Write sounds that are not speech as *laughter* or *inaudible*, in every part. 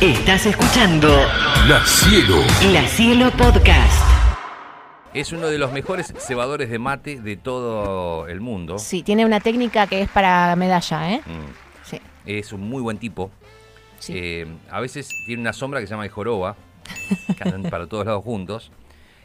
Estás escuchando La Cielo. La Cielo Podcast. Es uno de los mejores cebadores de mate de todo el mundo. Sí, tiene una técnica que es para medalla, ¿eh? Mm. Sí. Es un muy buen tipo. Sí. Eh, a veces tiene una sombra que se llama el joroba, que andan para todos lados juntos.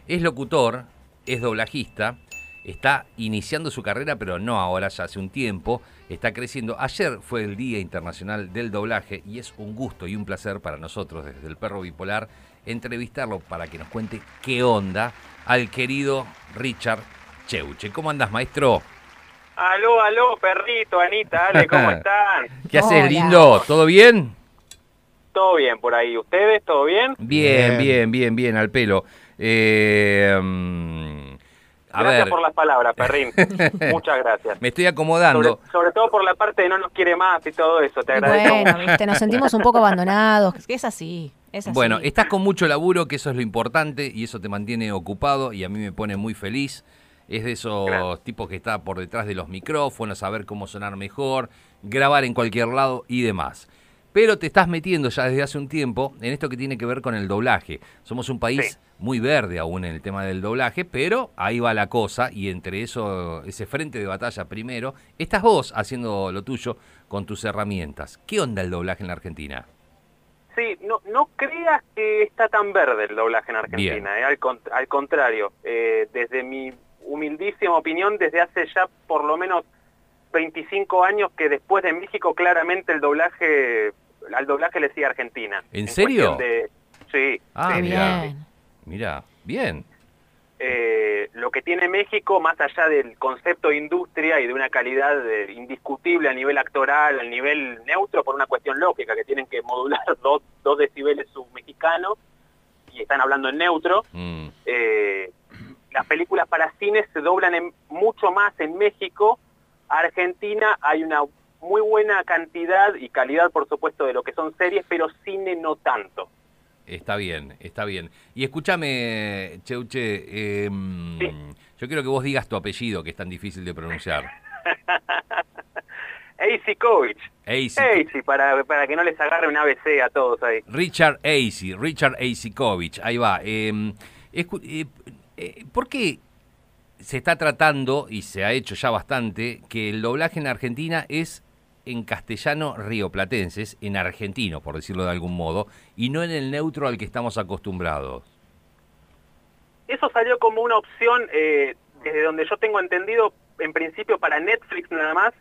Es locutor, es doblajista, está iniciando su carrera, pero no ahora, ya hace un tiempo. Está creciendo. Ayer fue el Día Internacional del Doblaje y es un gusto y un placer para nosotros desde el Perro Bipolar entrevistarlo para que nos cuente qué onda al querido Richard Cheuche. ¿Cómo andas, maestro? Aló, aló, perrito, Anita, Ale, ¿cómo *laughs* están? ¿Qué haces, Hola. lindo? ¿Todo bien? ¿Todo bien por ahí? ¿Ustedes? ¿Todo bien? Bien, bien, bien, bien, al pelo. Eh, mm, a gracias ver, por las palabras, perrín. *laughs* Muchas gracias. me estoy acomodando. Sobre, sobre todo por la parte de no nos quiere más y todo eso, te agradezco. Bueno, viste, nos sentimos un poco abandonados. que Es así, es así. Bueno, estás con mucho laburo, que eso es lo importante y eso te mantiene ocupado y a mí me pone muy feliz. Es de esos Gracias. tipos que está por detrás de los micrófonos, saber cómo sonar mejor, grabar en cualquier lado y demás. Pero te estás metiendo ya desde hace un tiempo en esto que tiene que ver con el doblaje. Somos un país Sí. muy verde aún en el tema del doblaje, pero ahí va la cosa y entre eso, ese frente de batalla primero, estás vos haciendo lo tuyo con tus herramientas. ¿Qué onda el doblaje en la Argentina? Sí, no, no creas que está tan verde el doblaje en Argentina, eh, al, con- al contrario. Eh, desde mi humildísima opinión, desde hace ya por lo menos 25 años que después de México claramente el doblaje, al doblaje le sigue Argentina. ¿En serio? de- sí. Ah, bien. Mira, bien. eh, lo que tiene México, más allá del concepto de industria y de una calidad eh, indiscutible a nivel actoral, a nivel neutro, por una cuestión lógica, que tienen que modular *laughs* dos, dos decibeles submexicanos y están hablando en neutro, Mm, eh, las películas para cine se doblan en, mucho más en México. Argentina hay una muy buena cantidad y calidad, por supuesto, de lo que son series, pero cine no tanto. está bien, está bien. Y escúchame, Cheuche, em, Sí. yo quiero que vos digas tu apellido, que es tan difícil de pronunciar. AC Kovic, Acey. AC, para, para que no les agarre un ABC a todos ahí. Richard Acey, Richard Aceykovich, ahí va. Em, eh, eh, ¿Por qué se está tratando, y se ha hecho ya bastante, que el doblaje en Argentina es en castellano rioplatenses, en argentino, por decirlo de algún modo, y no en el neutro al que estamos acostumbrados? Eso salió como una opción, eh, desde donde yo tengo entendido, en principio para Netflix nada más,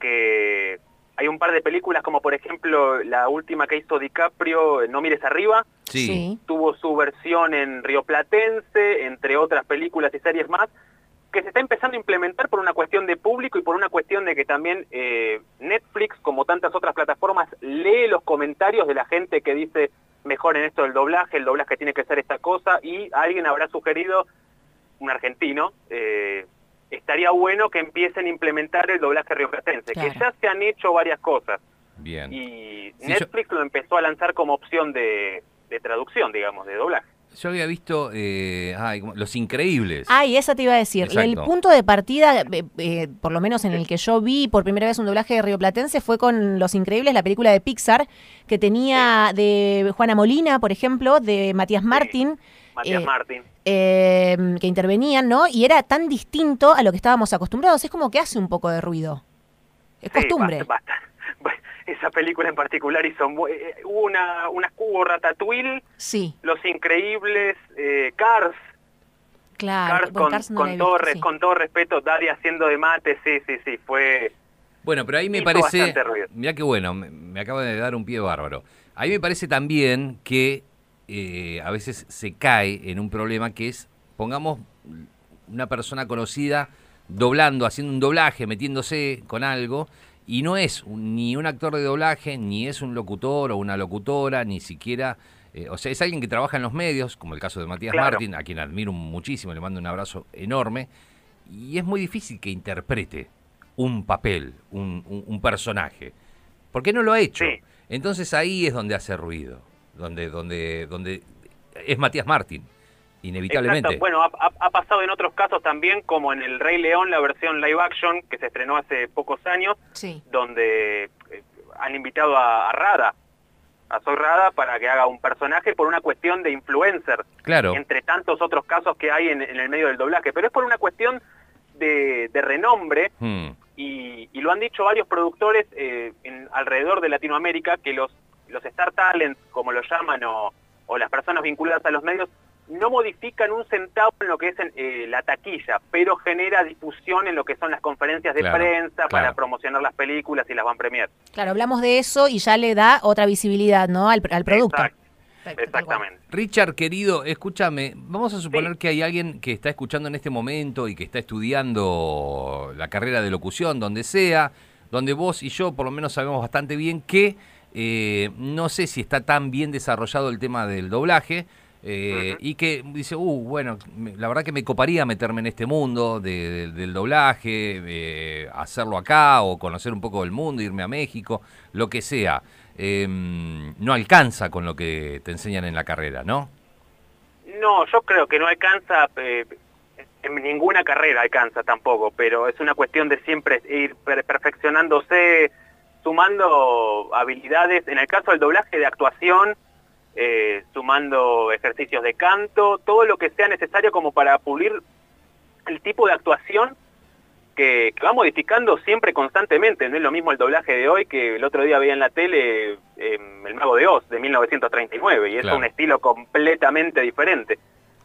que hay un par de películas como por ejemplo la última que hizo DiCaprio, No mires arriba, Sí. tuvo su versión en rioplatense, entre otras películas y series más, que se está empezando a implementar por una cuestión de público y por una cuestión de que también eh, Netflix, como tantas otras plataformas, lee los comentarios de la gente que dice mejor en esto del doblaje, el doblaje tiene que ser esta cosa, y alguien habrá sugerido, un argentino, eh, estaría bueno que empiecen a implementar el doblaje rioplatense, que Claro. ya se han hecho varias cosas. Bien. Y Sí, Netflix lo empezó a lanzar como opción de, de traducción, digamos, de doblaje. Yo había visto eh, ay. Los Increíbles. Ay, esa te iba a decir. El punto de partida, eh, eh, por lo menos en el que yo vi por primera vez un doblaje de rioplatense, fue con Los Increíbles, la película de Pixar, que tenía de Juana Molina, por ejemplo, de Matías Martín. Matías eh, Martín. eh, que intervenían, ¿no? Y era tan distinto a lo que estábamos acostumbrados. Es como que hace un poco de ruido. Es Sí, costumbre. basta- basta. Esa película en particular hizo mu- eh, hubo una, una hubo Ratatouille, Sí, Los Increíbles, eh, Cars, claro. Cars Bueno, con, Cars no con la he todo, visto, re- sí. con todo respeto, Daddy haciendo de mate, sí, sí, sí, fue... Bueno, pero ahí me parece. Mirá qué bueno, me, me acaba de dar un pie bárbaro. Ahí me parece también que eh, a veces se cae en un problema que es, pongamos una persona conocida doblando, haciendo un doblaje, metiéndose con algo, y no es un- ni un actor de doblaje, ni es un locutor o una locutora, ni siquiera. eh, o sea, es alguien que trabaja en los medios, como el caso de Matías Claro. Martín, a quien admiro muchísimo, le mando un abrazo enorme, y es muy difícil que interprete un papel, un, un- un personaje. ¿Por qué no lo ha hecho? Sí. Entonces ahí es donde hace ruido, donde, donde, donde es Matías Martín, inevitablemente. Exacto. Bueno, ha, ha- ha pasado en otros casos también, como en El Rey León, la versión live action, que se estrenó hace pocos años, Sí. donde eh, han invitado a, a Rada a Soy Rada para que haga un personaje por una cuestión de influencer, Claro. entre tantos otros casos que hay en, en el medio del doblaje, pero es por una cuestión de, de renombre Hmm. y, y lo han dicho varios productores eh, en, alrededor de Latinoamérica que los, los Star Talents, como lo llaman, o, o las personas vinculadas a los medios, no modifican un centavo en lo que es en, eh, la taquilla, pero genera difusión en lo que son las conferencias de Claro, prensa para claro. promocionar las películas y las van premier. Claro, hablamos de eso y ya le da otra visibilidad, ¿no? Al, al producto. Perfecto, exactamente. Richard, querido, escúchame, vamos a suponer Sí. que hay alguien que está escuchando en este momento y que está estudiando la carrera de locución, donde sea, donde vos y yo por lo menos sabemos bastante bien que eh, no sé si está tan bien desarrollado el tema del doblaje. Eh. Y que dice, uh, bueno, me- la verdad que me coparía meterme en este mundo de- de- del doblaje, eh, hacerlo acá o conocer un poco del mundo, irme a México, lo que sea. Eh, no alcanza con lo que te enseñan en la carrera, ¿no? No, yo creo que no alcanza, eh, en ninguna carrera alcanza tampoco, pero es una cuestión de siempre ir per- perfeccionándose, sumando habilidades, en el caso del doblaje de actuación, eh, sumando ejercicios de canto, todo lo que sea necesario como para pulir el tipo de actuación que, que va modificando siempre constantemente. No es lo mismo el doblaje de hoy que el otro día veía en la tele eh, El Mago de Oz de 1939 y es Claro. un estilo completamente diferente.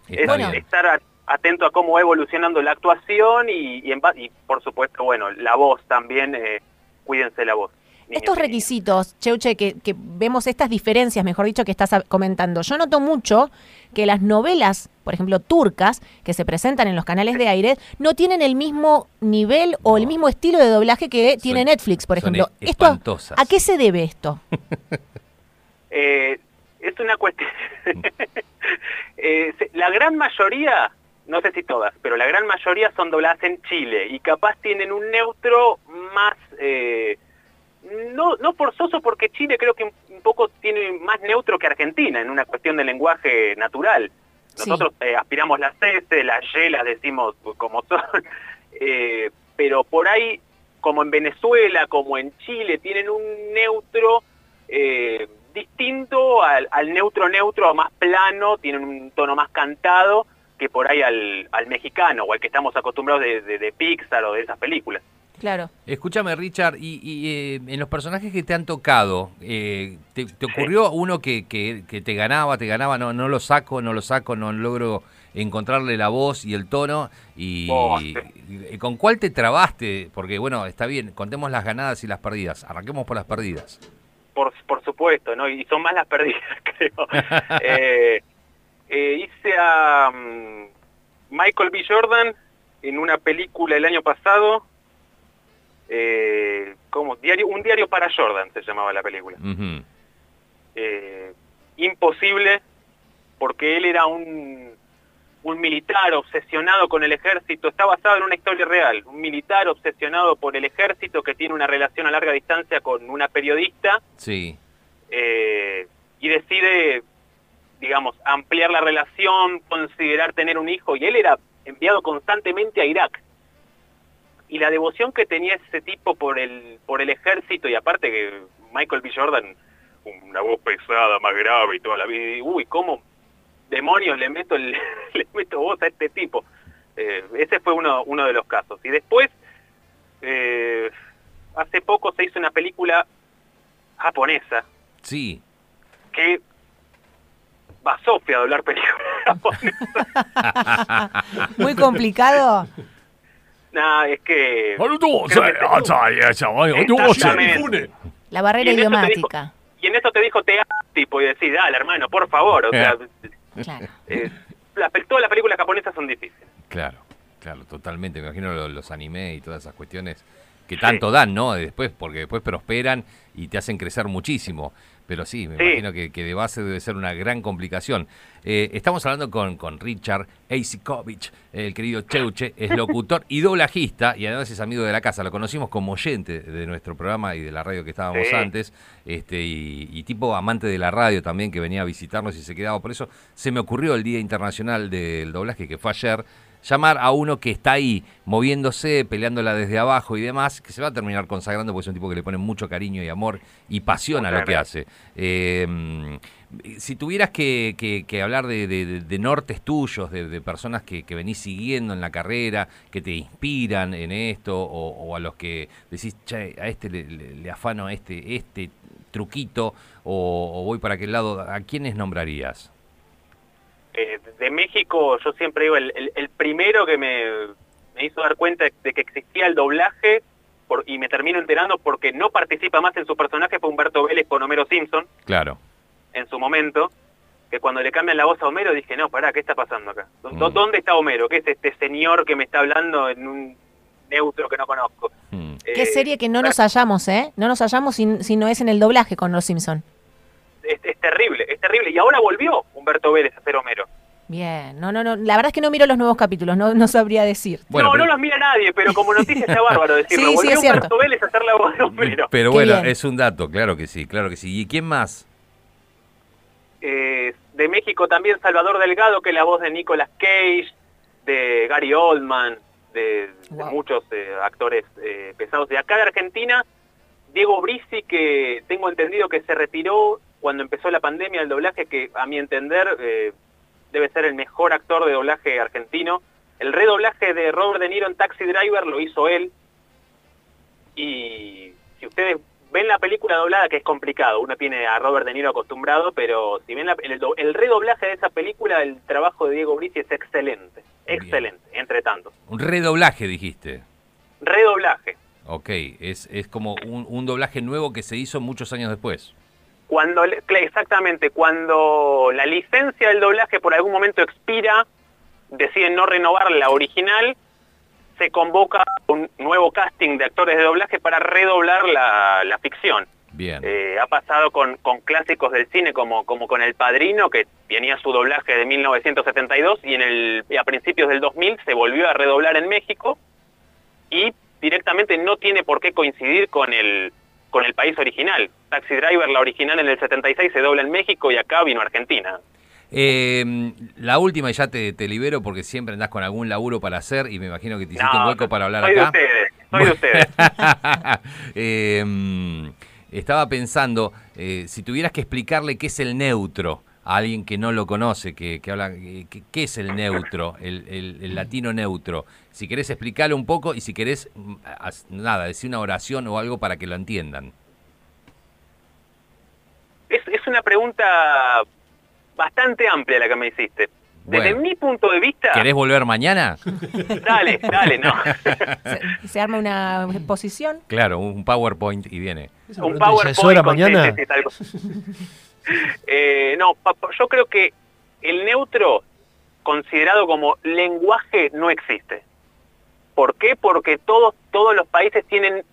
Es Bueno. estar atento a cómo va evolucionando la actuación y, y, en ba- y, por supuesto, bueno, la voz también, eh, cuídense la voz. Estos requisitos, Cheuche, que, que vemos estas diferencias, mejor dicho, que estás comentando. Yo noto mucho que las novelas, por ejemplo, turcas, que se presentan en los canales de aire, no tienen el mismo nivel o el mismo estilo de doblaje que tiene Son- Netflix, por ejemplo. e- ¿Esto. ¿A qué se debe esto? *laughs* Eh, es una cuestión... *laughs* Eh, la gran mayoría, no sé si todas, pero la gran mayoría son dobladas en Chile y capaz tienen un neutro más... eh, no, no forzoso porque Chile creo que un, poco tiene más neutro que Argentina en una cuestión de lenguaje natural. Sí. Nosotros eh, aspiramos las S, las Y las decimos como son, *laughs* Eh, pero por ahí, como en Venezuela, como en Chile, tienen un neutro eh, distinto al, al neutro neutro, más plano, tienen un tono más cantado que por ahí al, al mexicano o al que estamos acostumbrados de, de- de Pixar o de esas películas. Claro. Escúchame, Richard, y, y, eh, en los personajes que te han tocado, eh, ¿te, te ocurrió uno que, que- que te ganaba, te ganaba, no, no lo saco, no lo saco, no logro encontrarle la voz y el tono? Y, Oh, y ¿Con cuál te trabaste? Porque, bueno, está bien, contemos las ganadas y las perdidas. Arranquemos por las perdidas. Por, por supuesto, ¿no? Y son más las perdidas, *laughs* creo. *laughs* Eh, eh, hice a mm, Michael B. Jordan en una película el año pasado. Eh, ¿cómo? Diario, un diario para Jordan se llamaba la película. Eh, imposible, porque él era un, un militar obsesionado con el ejército. Está basado en una historia real. Un militar obsesionado por el ejército que tiene una relación a larga distancia con una periodista Sí, eh, y decide, digamos, ampliar la relación, considerar tener un hijo, y él era enviado constantemente a Irak. Y la devoción que tenía ese tipo por el, por el ejército, y aparte que Michael B. Jordan, una voz pesada, más grave y toda la vida, y, uy, ¿cómo demonios le meto, el- *laughs* le meto voz a este tipo? Eh, ese fue uno, uno de los casos. Y después, eh, hace poco se hizo una película japonesa, sí. que Sofía a doblar películas *laughs* japonesas. *laughs* Muy complicado. Nah, es que... La barrera Y idiomática. Y en eso te dijo te tipo y decís, dale hermano, por favor. O sea, Claro. eh, todas las películas japonesas son difíciles. Claro, claro, totalmente. Me imagino lo- los, anime y todas esas cuestiones que tanto dan, ¿no? Después, porque después prosperan y te hacen crecer muchísimo. Pero sí, me Sí. imagino que, que de base debe ser una gran complicación. Eh, estamos hablando con, con Richard Eisikovic, el querido Cheuche, es locutor y doblajista, y además es amigo de la casa. Lo conocimos como oyente de nuestro programa y de la radio que estábamos Sí. antes, este y, y tipo amante de la radio también, que venía a visitarnos y se quedaba. Por eso se me ocurrió el Día Internacional del Doblaje, que fue ayer, llamar a uno que está ahí, moviéndose, peleándola desde abajo y demás, que se va a terminar consagrando porque es un tipo que le pone mucho cariño y amor y pasión a lo que hace. Eh, si tuvieras que, que- que hablar de, de- de nortes tuyos, de, de personas que, que venís siguiendo en la carrera, que te inspiran en esto, o, o a los que decís, che, a este le, le- le afano este, este truquito, o, o voy para aquel lado, ¿a quiénes nombrarías? Eh, de México, yo siempre digo, el, el- el primero que me, me hizo dar cuenta de que existía el doblaje, por- y me termino enterando porque no participa más en su personaje, fue Humberto Vélez con Homero Simpson, Claro. en su momento, que cuando le cambian la voz a Homero dije, no, pará, ¿qué está pasando acá? ¿Dó- Mm. ¿Dónde está Homero? ¿Qué es este señor que me está hablando en un neutro que no conozco? Mm. Qué Eh, serie que no nos hallamos, ¿eh? No nos hallamos si, si no es en el doblaje con Los Simpson. Es, es terrible, es terrible. Y ahora volvió Humberto Vélez a ser Homero. Bien, no, no, no. La verdad es que no miro los nuevos capítulos, no, no sabría decir. Bueno, no, pero- no los mira nadie, pero como noticia está *laughs* bárbaro decirlo. Sí, sí, volvió es cierto. Humberto Vélez a hacer la voz de Homero. Pero Qué bueno, bien. es un dato, claro que sí, claro que sí. ¿Y quién más? Eh, de México también Salvador Delgado, que es la voz de Nicolas Cage, de Gary Oldman, de, muchos eh, actores eh, pesados. De acá de Argentina, Diego Brisi, que tengo entendido que se retiró cuando empezó la pandemia del doblaje, que a mi entender eh, debe ser el mejor actor de doblaje argentino. El redoblaje de Robert De Niro en Taxi Driver lo hizo él. Y si ustedes ven la película doblada, que es complicado, uno tiene a Robert De Niro acostumbrado, pero si ven la- el, el redoblaje de esa película, el trabajo de Diego Brisi es excelente, Bien. excelente, entre tantos. Un redoblaje, dijiste. Redoblaje. Ok, es, es como un, un doblaje nuevo que se hizo muchos años después. Cuando exactamente, cuando la licencia del doblaje por algún momento expira, deciden no renovar la original, se convoca un nuevo casting de actores de doblaje para redoblar la, la ficción. Bien. Eh, ha pasado con, con clásicos del cine como, como con El Padrino, que tenía su doblaje de 1972 y, en el, y a principios del 2000 se volvió a redoblar en México y directamente no tiene por qué coincidir con el, con el país original. Taxi Driver, la original en el 76, se dobla en México y acá vino Argentina. Eh, la última y ya te, te libero porque siempre andás con algún laburo para hacer y me imagino que te hiciste un hueco para hablar soy acá. de ustedes, soy de ustedes. *laughs* Eh, mm, estaba pensando, eh, si tuvieras que explicarle qué es el neutro a alguien que no lo conoce, que, que habla, eh, que- qué es el neutro, el, el- el latino neutro. Si querés explicarle un poco y si querés, mm, nada, decir una oración o algo para que lo entiendan. Es, una pregunta bastante amplia la que me hiciste. Desde Bueno. mi punto de vista... ¿Querés volver mañana? *laughs* Dale, dale, no. Se, se arma una exposición. Claro, un PowerPoint y viene. Un pregunta, ¿ya PowerPoint hora mañana? *laughs* Eh, no, yo creo que el neutro considerado como lenguaje no existe. ¿Por qué? Porque todos, todos los países tienen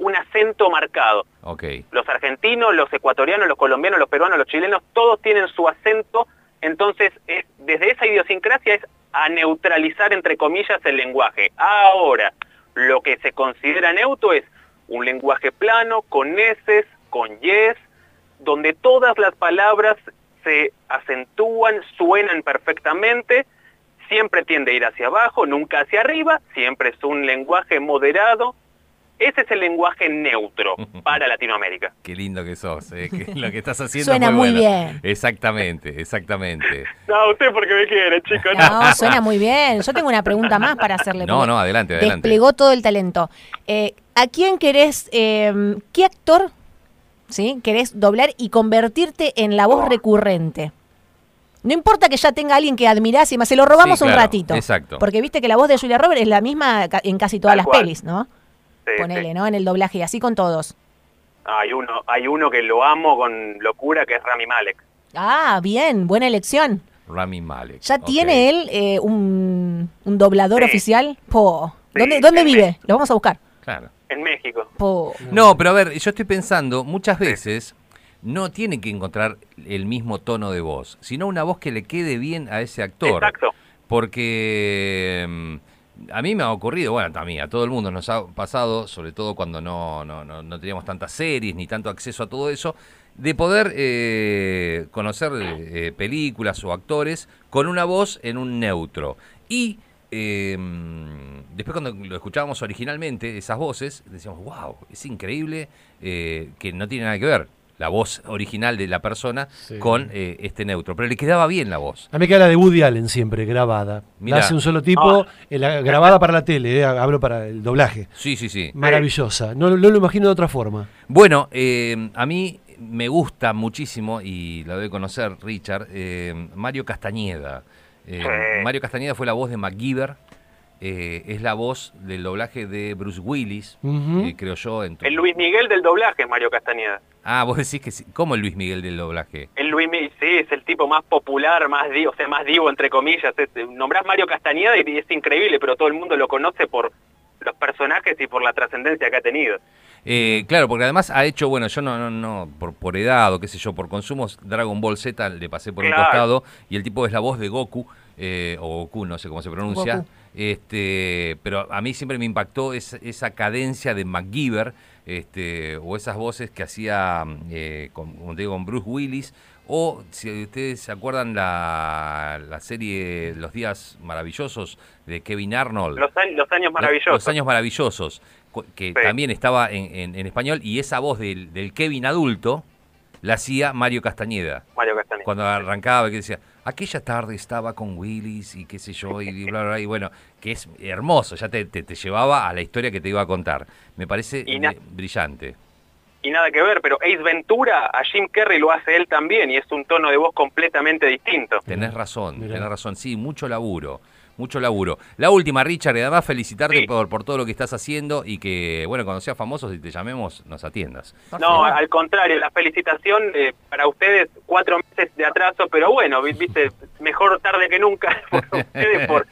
un acento marcado. Ok. Los argentinos, los ecuatorianos, los colombianos, los peruanos, los chilenos, todos tienen su acento. Entonces, es, desde esa idiosincrasia es a neutralizar, entre comillas, el lenguaje. Ahora, lo que se considera neutro es un lenguaje plano, con eses, con yes, donde todas las palabras se acentúan, suenan perfectamente, siempre tiende a ir hacia abajo, nunca hacia arriba, siempre es un lenguaje moderado. Ese es el lenguaje neutro *laughs* para Latinoamérica. Qué lindo que sos, eh, que lo que estás haciendo Suena es muy bueno. bien. Exactamente, exactamente. *laughs* No, usted porque me quiere, chicos. No, *laughs* suena muy bien. Yo tengo una pregunta más para hacerle. No, no, adelante, adelante. Desplegó todo el talento. Eh, ¿A quién querés, eh, qué actor, sí, querés doblar y convertirte en la voz Oh. recurrente? No importa que ya tenga alguien que admirás y más, se lo robamos Sí, un ratito. exacto. Porque viste que la voz de Julia Roberts es la misma en casi todas Tal las cual. pelis, ¿no? Sí, Ponele, sí. ¿no? En el doblaje, y así con todos. Hay uno, hay uno que lo amo con locura, que es Rami Malek. Ah, bien, buena elección. Rami Malek. ¿Ya tiene él eh, un, un doblador Sí. oficial? Po. ¿Dónde, Sí, dónde vive? México. Lo vamos a buscar. Claro. En México. Po. No, pero a ver, yo estoy pensando, muchas veces no tiene que encontrar el mismo tono de voz, sino una voz que le quede bien a ese actor. Exacto. Porque mm, a mí me ha ocurrido, bueno, mí, a todo el mundo nos ha pasado, sobre todo cuando no, no, no, no teníamos tantas series ni tanto acceso a todo eso, de poder eh, conocer eh, películas o actores con una voz en un neutro. Y eh, después cuando lo escuchábamos originalmente, esas voces, decíamos, wow, es increíble eh, que no tiene nada que ver la voz original de la persona Sí. con eh, este neutro. Pero le quedaba bien la voz. A mí me queda la de Woody Allen siempre, grabada. Mirá. La hace un solo tipo, eh, la- grabada para la tele, eh, hablo para el doblaje. Sí, sí, sí. Maravillosa. No, no lo imagino de otra forma. Bueno, eh, a mí me gusta muchísimo, y lo debe conocer Richard, eh, Mario Castañeda. Eh, Sí. Mario Castañeda fue la voz de MacGyver, eh, es la voz del doblaje de Bruce Willis, eh, creo yo. En tu- El Luis Miguel del doblaje es Mario Castañeda. Ah, vos decís que sí. ¿Cómo el Luis Miguel del doblaje? El Luis Miguel, sí, es el tipo más popular, más divo, o sea, más divo entre comillas. Es, eh, nombrás Mario Castañeda y es increíble, pero todo el mundo lo conoce por los personajes y por la trascendencia que ha tenido. Eh, claro, porque además ha hecho, bueno, yo no, no, no, por, por edad o qué sé yo, por consumos, Dragon Ball Z le pasé por un Claro. costado y el tipo es la voz de Goku, eh, o Goku, no sé cómo se pronuncia. Goku. Este, pero a mí siempre me impactó esa, esa cadencia de MacGyver, este, o esas voces que hacía, eh, con, como te digo, con Bruce Willis, o si ustedes se acuerdan la, la serie Los Días Maravillosos de Kevin Arnold. Los, años- los años maravillosos. Los años maravillosos, que Sí. también estaba en, en- en español, y esa voz del, del Kevin adulto la hacía Mario Castañeda. Mario Castañeda. Cuando arrancaba, que decía, aquella tarde estaba con Willis y qué sé yo, y bla, bla, bla, y bueno, que es hermoso, ya te, te- te llevaba a la historia que te iba a contar. Me parece eh, brillante. Y nada que ver, pero Ace Ventura a Jim Carrey lo hace él también y es un tono de voz completamente distinto. Tenés razón, Mirá. tenés razón, sí, mucho laburo. Mucho laburo. La última, Richard, y además felicitarte Sí. por, por todo lo que estás haciendo y que, bueno, cuando seas famoso y te llamemos, nos atiendas. No, al contrario, la felicitación eh, para ustedes, cuatro meses de atraso, pero bueno, vi- viste, mejor tarde que nunca *laughs* por *laughs* ustedes, por,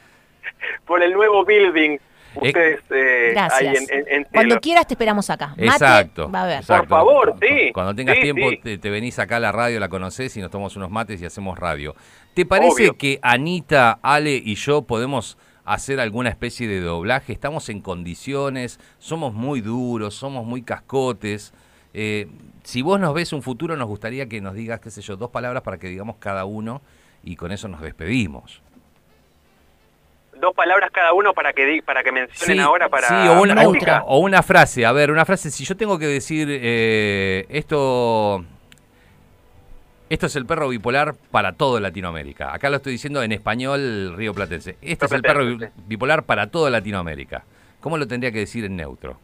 por el nuevo building, ustedes eh, ahí Gracias. en, en- en Cuando cielo. quieras te esperamos acá. Mate, Exacto. Va a ver. exacto. Por favor, Cu- sí, Cuando tengas sí, tiempo, sí. Te, te venís acá a la radio, la conocés y nos tomamos unos mates y hacemos radio. ¿Te parece Obvio. que Anita, Ale y yo podemos hacer alguna especie de doblaje? Estamos en condiciones, somos muy duros, somos muy cascotes. Eh, si vos nos ves un futuro, nos gustaría que nos digas, qué sé yo, dos palabras para que digamos cada uno y con eso nos despedimos. Dos palabras cada uno para que para que mencionen ahora para sí, o, una, o- practicar. o una frase. A ver, una frase. Si yo tengo que decir eh, esto. Esto es el perro bipolar para todo Latinoamérica. Acá lo estoy diciendo en español río platense. Este es el perro bipolar para toda Latinoamérica. ¿Cómo lo tendría que decir en neutro?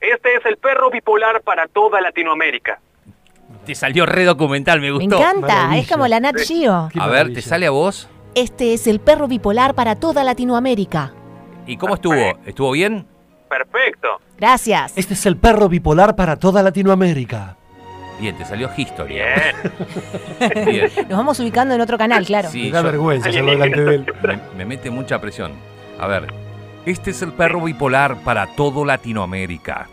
Este es el perro bipolar para toda Latinoamérica. Te salió re documental, me Me gustó. encanta, Maravilla. es como la Nat Geo. Qué A ver. ¿te sale a vos? Este es el perro bipolar para toda Latinoamérica. ¿Y cómo estuvo? ¿Estuvo bien? Perfecto. Gracias. Este es el perro bipolar para toda Latinoamérica. Bien, te salió History. Bien. *laughs* Bien. Nos vamos ubicando en otro canal, claro. Sí, Me da yo- vergüenza hacerlo delante de él. me, me mete mucha presión. A ver, este es el perro bipolar para todo Latinoamérica.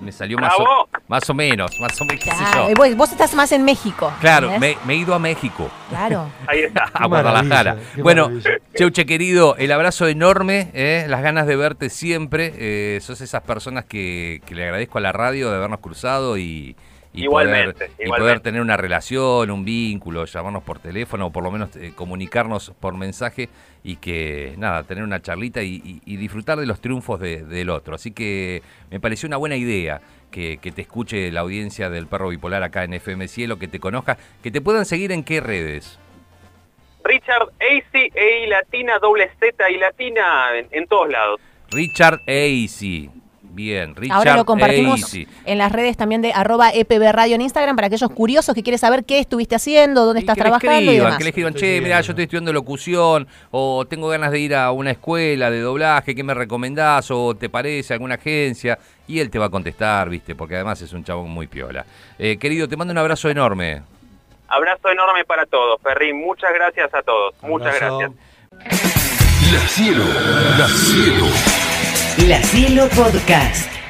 Me salió más, o, más o menos, más o menos, Claro, vos, vos estás más en México. Claro, me, me he ido a México, Claro. *laughs* Ahí está. a Guadalajara. Bueno, maravilla. Cheuche querido, el abrazo enorme, eh, las ganas de verte siempre. eh, sos esas personas que, que le agradezco a la radio de habernos cruzado y, y Igualmente, poder, y poder tener una relación, un vínculo, llamarnos por teléfono o por lo menos eh, comunicarnos por mensaje y que, nada, tener una charlita y, y- y disfrutar de los triunfos de- del otro. Así que me pareció una buena idea que, que te escuche la audiencia del Perro Bipolar acá en FM Cielo, que te conozca, que te puedan seguir en qué redes. Richard AC, E latina, doble Z y latina en, en todos lados. Richard Easy. Bien, Richard Ahora lo compartimos Easy. en las redes también de arroba EPB Radio en Instagram para aquellos curiosos que quieren saber qué estuviste haciendo, dónde Y estás que le trabajando y escriban, demás. que le escriban, che, mira, yo estoy estudiando locución, o tengo ganas de ir a una escuela de doblaje, ¿qué me recomendás? O te parece alguna agencia, y él te va a contestar, viste, porque además es un chabón muy piola. Eh, querido, te mando un abrazo enorme. Abrazo enorme para todos, Perrín. Muchas gracias a todos. Muchas Abrazo. gracias. La cielo, la cielo. La Cielo Podcast.